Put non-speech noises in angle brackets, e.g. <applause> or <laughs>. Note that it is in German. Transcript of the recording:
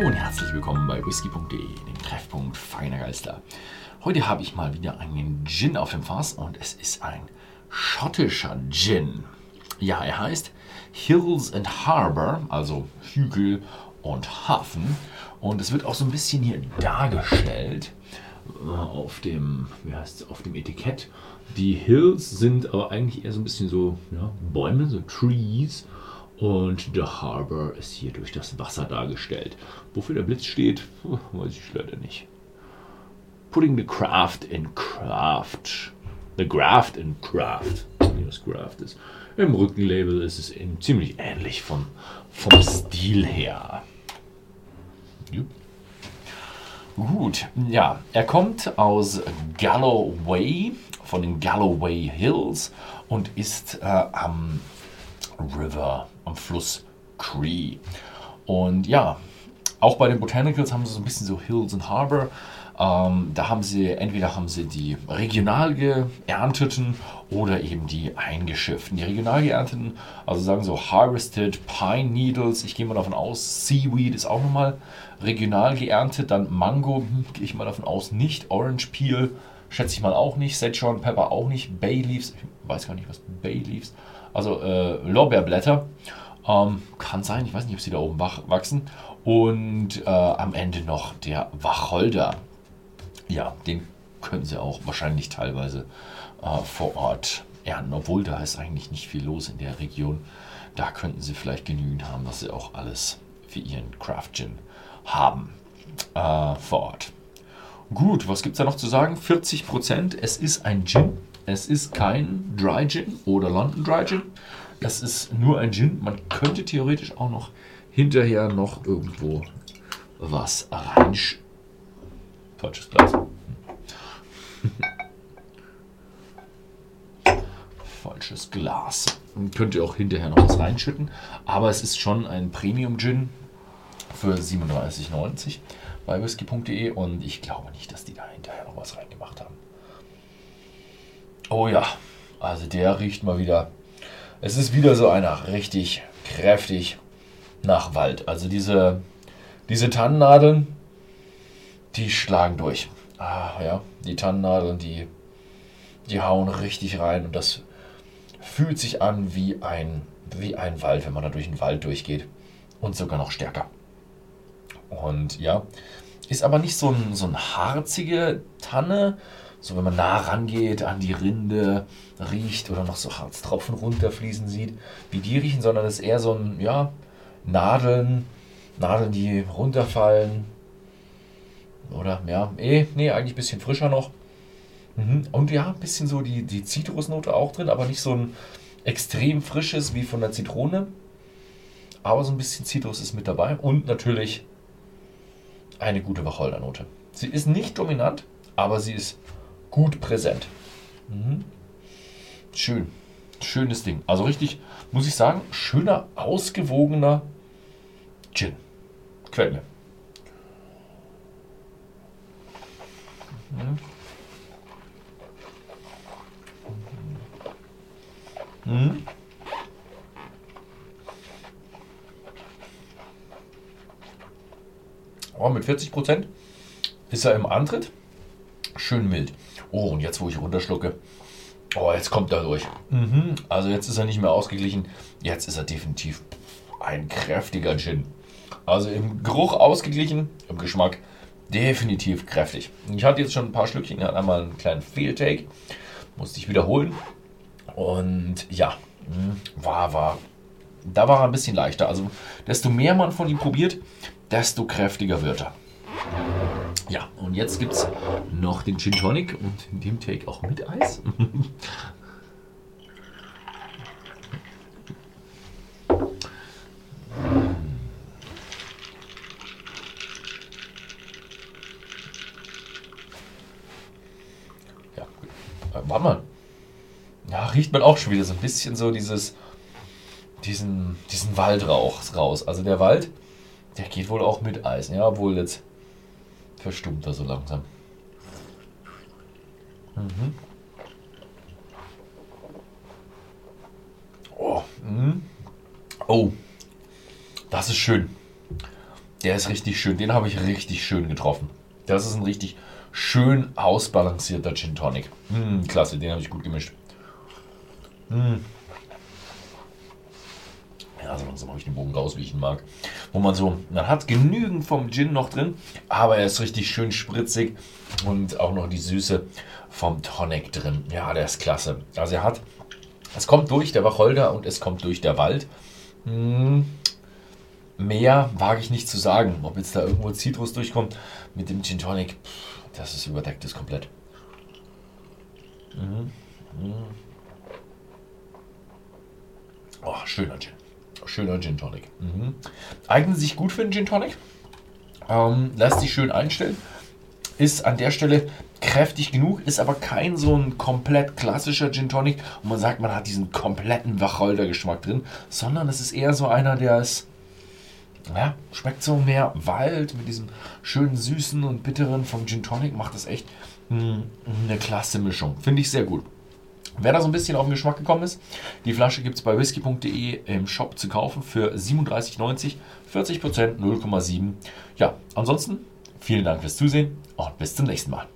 Hallo und herzlich willkommen bei whisky.de, dem Treffpunkt feiner Geister. Heute habe ich mal wieder einen Gin auf dem Fass und es ist ein schottischer Gin. Ja, er heißt Hills and Harbor, also Hügel und Hafen. Und es wird auch so ein bisschen hier dargestellt äh, auf dem, wie heißt auf dem Etikett. Die Hills sind aber eigentlich eher so ein bisschen so ja, Bäume, so Trees. Und der Harbor ist hier durch das Wasser dargestellt. Wofür der Blitz steht, weiß ich leider nicht. Putting the craft in craft. The graft in craft. Wie das Craft ist. Im Rückenlabel ist es eben ziemlich ähnlich vom, vom Stil her. Jupp. Gut, ja, er kommt aus Galloway, von den Galloway Hills und ist äh, am River, am Fluss Cree. Und ja, auch bei den Botanicals haben sie so ein bisschen so Hills and Harbor. Ähm, da haben sie, entweder haben sie die regional geernteten oder eben die eingeschifften. Die regional geernteten, also sagen so Harvested Pine Needles, ich gehe mal davon aus, Seaweed ist auch nochmal regional geerntet, dann Mango, hm, gehe ich mal davon aus, nicht, Orange Peel, schätze ich mal auch nicht, Szechuan Pepper auch nicht, Bay Leaves, ich weiß gar nicht, was Bay Leaves, also äh, Lorbeerblätter, ähm, kann sein, ich weiß nicht, ob sie da oben wachsen. Und äh, am Ende noch der Wacholder ja, den können sie auch wahrscheinlich teilweise äh, vor Ort ernten, obwohl da ist eigentlich nicht viel los in der Region. Da könnten sie vielleicht genügend haben, dass sie auch alles für ihren Craft Gin haben äh, vor Ort. Gut, was gibt es da noch zu sagen? 40 Prozent. Es ist ein Gin. Es ist kein Dry Gin oder London Dry Gin. Es ist nur ein Gin. Man könnte theoretisch auch noch hinterher noch irgendwo was reinschreiben <laughs> Falsches Glas. Falsches Glas. könnt ihr auch hinterher noch was reinschütten. Aber es ist schon ein Premium-Gin für 37,90 bei whisky.de und ich glaube nicht, dass die da hinterher noch was reingemacht haben. Oh ja, also der riecht mal wieder. Es ist wieder so einer richtig kräftig nach Wald. Also diese, diese Tannennadeln, die schlagen durch. Ah, ja, die Tannennadeln, die, die hauen richtig rein und das fühlt sich an wie ein, wie ein Wald, wenn man da durch den Wald durchgeht. Und sogar noch stärker. Und ja, ist aber nicht so ein, so ein harzige Tanne, so wenn man nah rangeht an die Rinde, riecht oder noch so Harztropfen runterfließen sieht, wie die riechen, sondern es ist eher so ein, ja, Nadeln, Nadeln, die runterfallen, oder ja, eh, nee, eigentlich ein bisschen frischer noch. Mhm. Und ja, ein bisschen so die, die Zitrusnote auch drin, aber nicht so ein extrem frisches wie von der Zitrone. Aber so ein bisschen Zitrus ist mit dabei. Und natürlich eine gute Wacholdernote. Sie ist nicht dominant, aber sie ist gut präsent. Mhm. Schön. Schönes Ding. Also richtig, muss ich sagen, schöner, ausgewogener Gin. Quelle. mir. Mhm. Oh, mit 40 Prozent ist er im Antritt. Schön mild. Oh, und jetzt, wo ich runterschlucke, oh, jetzt kommt er durch. Mhm. Also jetzt ist er nicht mehr ausgeglichen. Jetzt ist er definitiv ein kräftiger Gin. Also im Geruch ausgeglichen, im Geschmack definitiv kräftig. Ich hatte jetzt schon ein paar Schlückchen, hatte einmal einen kleinen Fehltake, musste ich wiederholen. Und ja, hm, war, war, da war er ein bisschen leichter. Also desto mehr man von ihm probiert, desto kräftiger wird er. Ja, und jetzt gibt es noch den Gin Tonic und in dem Take auch mit Eis. <laughs> warte mal. Ja, riecht man auch schon wieder so ein bisschen so dieses, diesen, diesen Waldrauch raus. Also der Wald, der geht wohl auch mit Eis. Ja, obwohl jetzt verstummt er so langsam. Mhm. Oh, mhm. oh, das ist schön. Der ist richtig schön. Den habe ich richtig schön getroffen. Das ist ein richtig schön ausbalancierter Gin Tonic. Mm, klasse, den habe ich gut gemischt. Mm. Ja, so langsam habe ich den Bogen raus, wie ich ihn mag. Wo man so, man hat genügend vom Gin noch drin, aber er ist richtig schön spritzig und auch noch die Süße vom Tonic drin. Ja, der ist klasse. Also er hat, es kommt durch der Wacholder und es kommt durch der Wald. Mm. Mehr wage ich nicht zu sagen. Ob jetzt da irgendwo Zitrus durchkommt mit dem Gin Tonic, das ist überdeckt, ist komplett. Mhm. Mhm. Oh, schöner Gin. Schöner Gin Tonic. Mhm. Eignet sich gut für einen Gin Tonic. Ähm, lässt sich schön einstellen. Ist an der Stelle kräftig genug, ist aber kein so ein komplett klassischer Gin Tonic und man sagt, man hat diesen kompletten Wacholder-Geschmack drin, sondern es ist eher so einer, der ist, ja, schmeckt so mehr Wald mit diesem schönen Süßen und Bitteren vom Gin Tonic, macht das echt mh, hm, eine klasse Mischung. Finde ich sehr gut. Wer da so ein bisschen auf den Geschmack gekommen ist, die Flasche gibt es bei whisky.de im Shop zu kaufen für 37,90, 40%, 0,7. Ja, ansonsten vielen Dank fürs Zusehen und bis zum nächsten Mal.